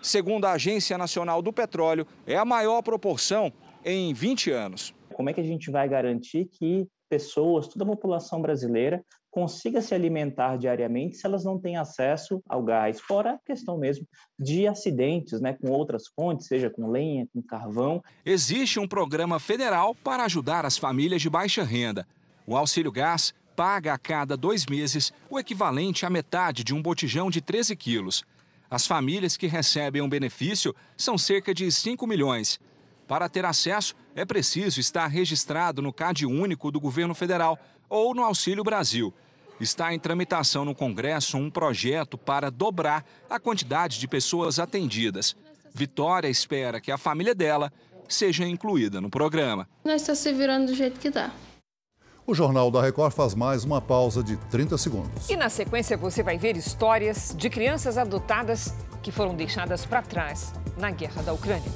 Segundo a Agência Nacional do Petróleo, é a maior proporção em 20 anos. Como é que a gente vai garantir que pessoas, toda a população brasileira, consiga se alimentar diariamente se elas não têm acesso ao gás, fora a questão mesmo de acidentes, né, com outras fontes, seja com lenha, com carvão. Existe um programa federal para ajudar as famílias de baixa renda. O Auxílio Gás paga a cada dois meses o equivalente à metade de um botijão de 13 quilos. As famílias que recebem um benefício são cerca de 5 milhões. Para ter acesso, é preciso estar registrado no CAD único do governo federal ou no Auxílio Brasil. Está em tramitação no Congresso um projeto para dobrar a quantidade de pessoas atendidas. Vitória espera que a família dela seja incluída no programa. Nós estamos se virando do jeito que dá. O Jornal da Record faz mais uma pausa de 30 segundos. E na sequência você vai ver histórias de crianças adotadas que foram deixadas para trás na guerra da Ucrânia.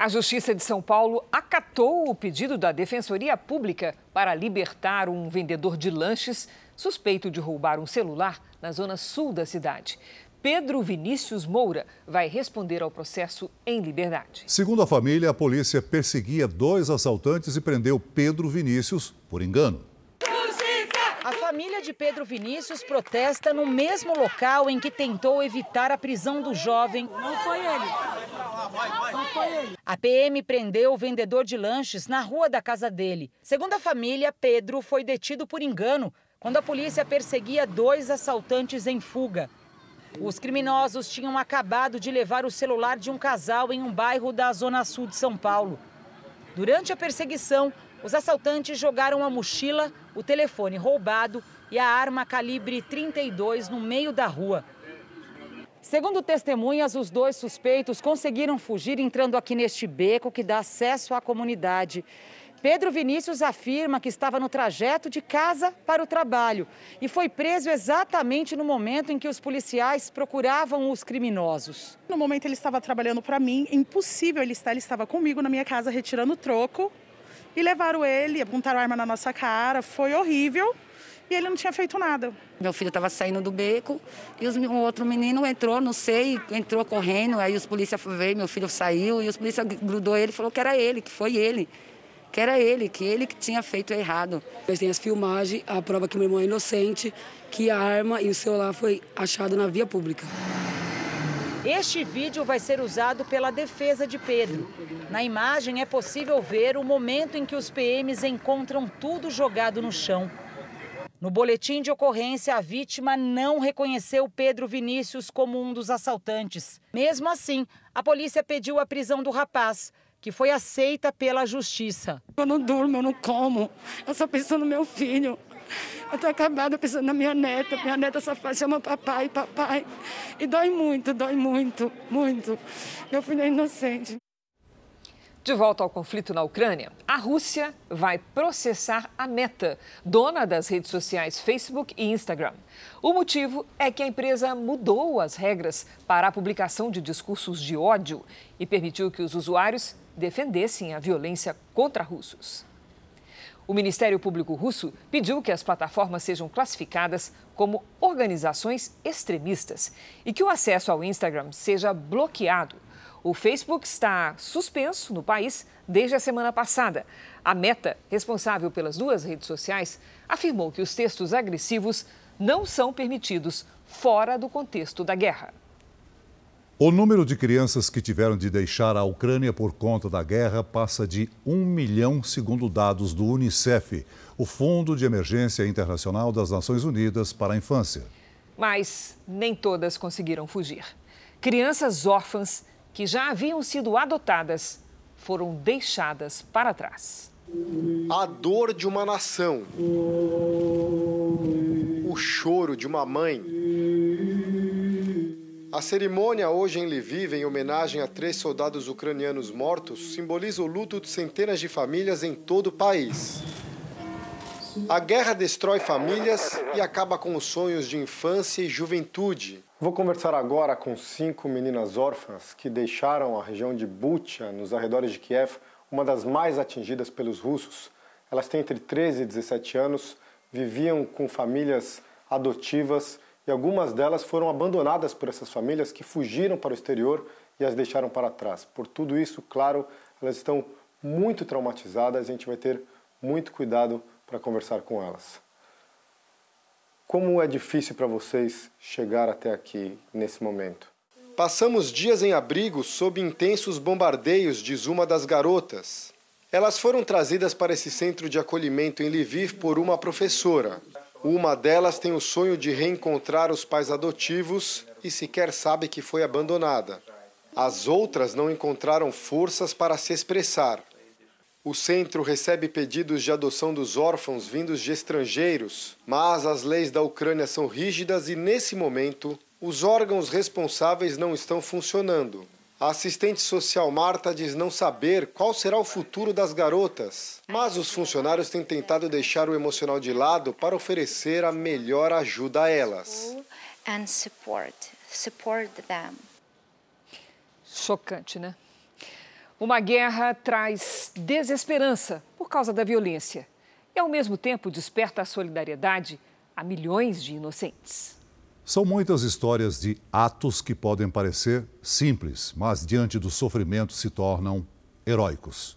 A Justiça de São Paulo acatou o pedido da Defensoria Pública para libertar um vendedor de lanches suspeito de roubar um celular na zona sul da cidade. Pedro Vinícius Moura vai responder ao processo em liberdade. Segundo a família, a polícia perseguia dois assaltantes e prendeu Pedro Vinícius por engano. A família de Pedro Vinícius protesta no mesmo local em que tentou evitar a prisão do jovem. Não foi ele. Não foi ele. A PM prendeu o vendedor de lanches na rua da casa dele. Segundo a família, Pedro foi detido por engano quando a polícia perseguia dois assaltantes em fuga. Os criminosos tinham acabado de levar o celular de um casal em um bairro da Zona Sul de São Paulo. Durante a perseguição, os assaltantes jogaram a mochila, o telefone roubado e a arma calibre 32 no meio da rua. Segundo testemunhas, os dois suspeitos conseguiram fugir entrando aqui neste beco que dá acesso à comunidade. Pedro Vinícius afirma que estava no trajeto de casa para o trabalho e foi preso exatamente no momento em que os policiais procuravam os criminosos. No momento ele estava trabalhando para mim, impossível ele estar, ele estava comigo na minha casa retirando troco e levaram ele, apontaram a arma na nossa cara, foi horrível e ele não tinha feito nada. Meu filho estava saindo do beco e os, um outro menino entrou, não sei, entrou correndo, aí os policiais veio, meu filho saiu e os policiais grudou ele e falou que era ele, que foi ele que era ele, que ele que tinha feito errado. Nós temos as filmagens, a prova que meu irmão é inocente, que a arma e o celular foi achado na via pública. Este vídeo vai ser usado pela defesa de Pedro. Na imagem é possível ver o momento em que os PMs encontram tudo jogado no chão. No boletim de ocorrência, a vítima não reconheceu Pedro Vinícius como um dos assaltantes. Mesmo assim, a polícia pediu a prisão do rapaz, que foi aceita pela justiça. Eu não durmo, eu não como. Eu só penso no meu filho. Eu tô acabada pensando na minha neta. Minha neta só faz, chama papai, papai. E dói muito, dói muito, muito. Meu filho é inocente. De volta ao conflito na Ucrânia, a Rússia vai processar a Meta, dona das redes sociais Facebook e Instagram. O motivo é que a empresa mudou as regras para a publicação de discursos de ódio e permitiu que os usuários defendessem a violência contra russos. O Ministério Público Russo pediu que as plataformas sejam classificadas como organizações extremistas e que o acesso ao Instagram seja bloqueado. O Facebook está suspenso no país desde a semana passada. A Meta, responsável pelas duas redes sociais, afirmou que os textos agressivos não são permitidos fora do contexto da guerra. O número de crianças que tiveram de deixar a Ucrânia por conta da guerra passa de um milhão, segundo dados do Unicef, o Fundo de Emergência Internacional das Nações Unidas para a Infância. Mas nem todas conseguiram fugir. Crianças órfãs que já haviam sido adotadas foram deixadas para trás. A dor de uma nação, o choro de uma mãe a cerimônia hoje em Lviv, em homenagem a três soldados ucranianos mortos, simboliza o luto de centenas de famílias em todo o país. A guerra destrói famílias e acaba com os sonhos de infância e juventude. Vou conversar agora com cinco meninas órfãs que deixaram a região de Bucha, nos arredores de Kiev, uma das mais atingidas pelos russos. Elas têm entre 13 e 17 anos, viviam com famílias adotivas e algumas delas foram abandonadas por essas famílias que fugiram para o exterior e as deixaram para trás. Por tudo isso, claro, elas estão muito traumatizadas a gente vai ter muito cuidado para conversar com elas. Como é difícil para vocês chegar até aqui nesse momento? Passamos dias em abrigo sob intensos bombardeios, diz uma das garotas. Elas foram trazidas para esse centro de acolhimento em Lviv por uma professora. Uma delas tem o sonho de reencontrar os pais adotivos e sequer sabe que foi abandonada. As outras não encontraram forças para se expressar. O centro recebe pedidos de adoção dos órfãos vindos de estrangeiros, mas as leis da Ucrânia são rígidas e, nesse momento, os órgãos responsáveis não estão funcionando. A assistente social Marta diz não saber qual será o futuro das garotas, mas os funcionários têm tentado deixar o emocional de lado para oferecer a melhor ajuda a elas. Chocante, né? Uma guerra traz desesperança por causa da violência e, ao mesmo tempo, desperta a solidariedade a milhões de inocentes. São muitas histórias de atos que podem parecer simples, mas diante do sofrimento se tornam heróicos.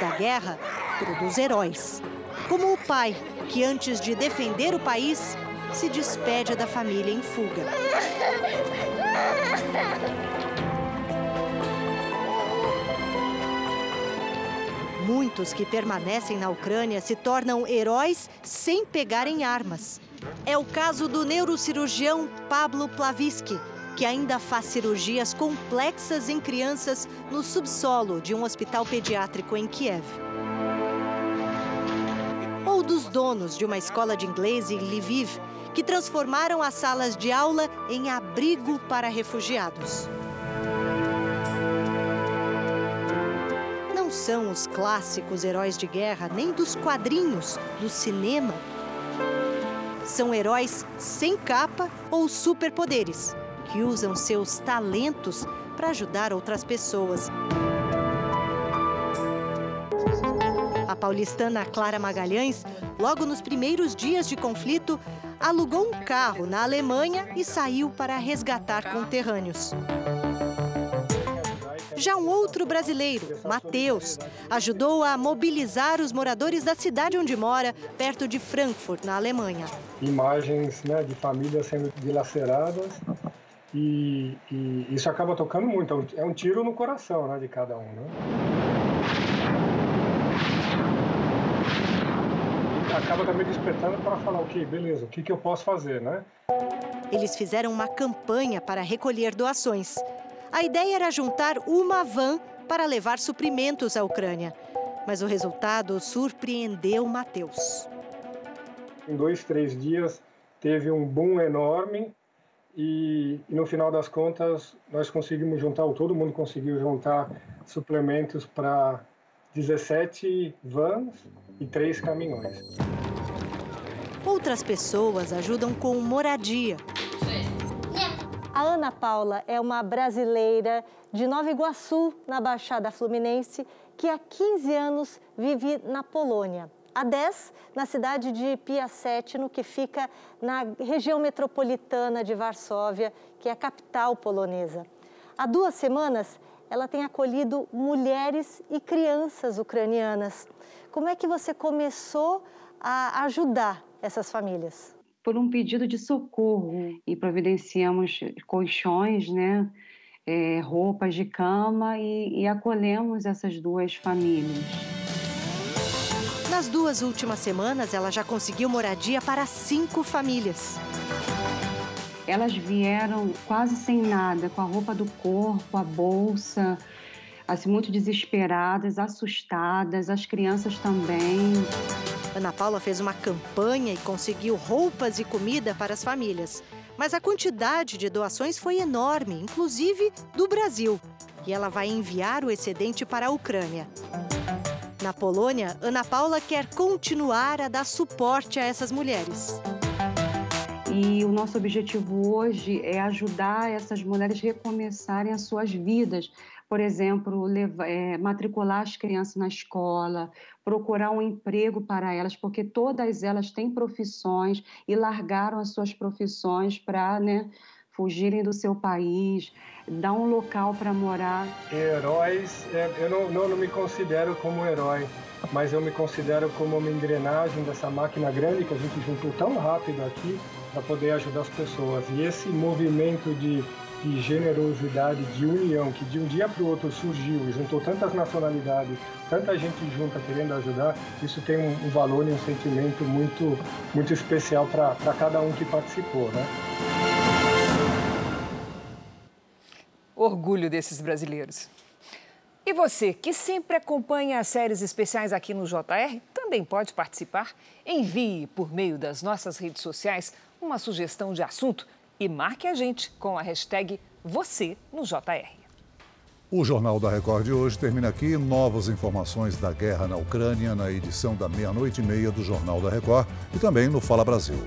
Da guerra produz heróis, como o pai que, antes de defender o país, se despede da família em fuga. Muitos que permanecem na Ucrânia se tornam heróis sem pegarem armas. É o caso do neurocirurgião Pablo Plavisky, que ainda faz cirurgias complexas em crianças no subsolo de um hospital pediátrico em Kiev. Ou dos donos de uma escola de inglês em Lviv, que transformaram as salas de aula em abrigo para refugiados. Não são os clássicos heróis de guerra, nem dos quadrinhos, do cinema. São heróis sem capa ou superpoderes que usam seus talentos para ajudar outras pessoas. A paulistana Clara Magalhães, logo nos primeiros dias de conflito, alugou um carro na Alemanha e saiu para resgatar conterrâneos. Já um outro brasileiro, Matheus, ajudou a mobilizar os moradores da cidade onde mora, perto de Frankfurt, na Alemanha. Imagens né, de famílias sendo dilaceradas e, e, isso acaba tocando muito, é um é tiro no coração né, de cada um. Né? E acaba também despertando para falar, ok, beleza, o que, que eu posso fazer, né? Eles fizeram uma campanha para recolher doações. A ideia era juntar uma van para levar suprimentos à Ucrânia. Mas o resultado surpreendeu Matheus. Em dois, três dias, teve um boom enorme e, e, no final das contas nós conseguimos juntar, ou todo mundo conseguiu juntar suplementos para 17 vans e 3 caminhões. Outras pessoas ajudam com moradia. A Ana Paula é uma brasileira de Nova Iguaçu, na Baixada Fluminense, que há 15 anos vive na Polônia. Há 10 na cidade de Piacetino, que fica na região metropolitana de Varsóvia, que é a capital polonesa. Há duas semanas, ela tem acolhido mulheres e crianças ucranianas. Como é que você começou a ajudar essas famílias? Por um pedido de socorro e providenciamos colchões, né, é, roupas de cama e, e acolhemos essas duas famílias. Nas duas últimas semanas, ela já conseguiu moradia para cinco famílias. Elas vieram quase sem nada, com a roupa do corpo, a bolsa, assim, muito desesperadas, assustadas, as crianças também. Ana Paula fez uma campanha e conseguiu roupas e comida para as famílias. Mas a quantidade de doações foi enorme, inclusive do Brasil. E ela vai enviar o excedente para a Ucrânia. Na Polônia, Ana Paula quer continuar a dar suporte a essas mulheres. E o nosso objetivo hoje é ajudar essas mulheres a recomeçarem as suas vidas. Por exemplo, levar, é, matricular as crianças na escola, procurar um emprego para elas, porque todas elas têm profissões e largaram as suas profissões para né, fugirem do seu país, dar um local para morar. Heróis, é, eu não, não, não me considero como herói, mas eu me considero como uma engrenagem dessa máquina grande que a gente juntou tão rápido aqui para poder ajudar as pessoas. E esse movimento de, de generosidade, de união, que de um dia para o outro surgiu e juntou tantas nacionalidades, tanta gente junta querendo ajudar, isso tem um, um valor e um sentimento muito, muito especial para cada um que participou. Né? Orgulho desses brasileiros. E você, que sempre acompanha as séries especiais aqui no JR, também pode participar? Envie por meio das nossas redes sociais uma sugestão de assunto e marque a gente com a hashtag você no JR. O Jornal da Record de hoje termina aqui. Novas informações da guerra na Ucrânia na edição da meia-noite e meia do Jornal da Record e também no Fala Brasil.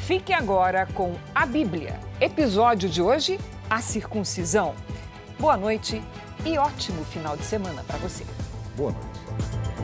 Fique agora com a Bíblia. Episódio de hoje: a circuncisão. Boa noite e ótimo final de semana para você. Boa noite.